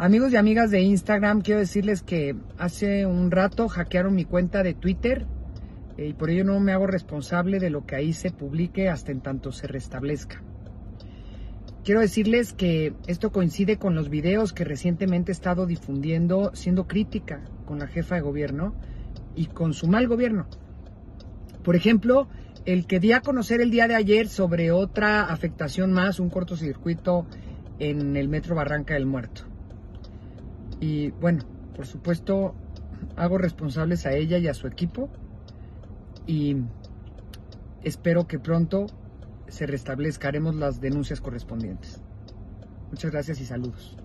Amigos y amigas de Instagram, quiero decirles que hace un rato hackearon mi cuenta de Twitter eh, y por ello no me hago responsable de lo que ahí se publique hasta en tanto se restablezca. Quiero decirles que esto coincide con los videos que recientemente he estado difundiendo siendo crítica con la jefa de gobierno y con su mal gobierno. Por ejemplo, el que di a conocer el día de ayer sobre otra afectación más, un cortocircuito en el metro Barranca del Muerto. Y bueno, por supuesto, hago responsables a ella y a su equipo y espero que pronto se restablezcaremos las denuncias correspondientes. Muchas gracias y saludos.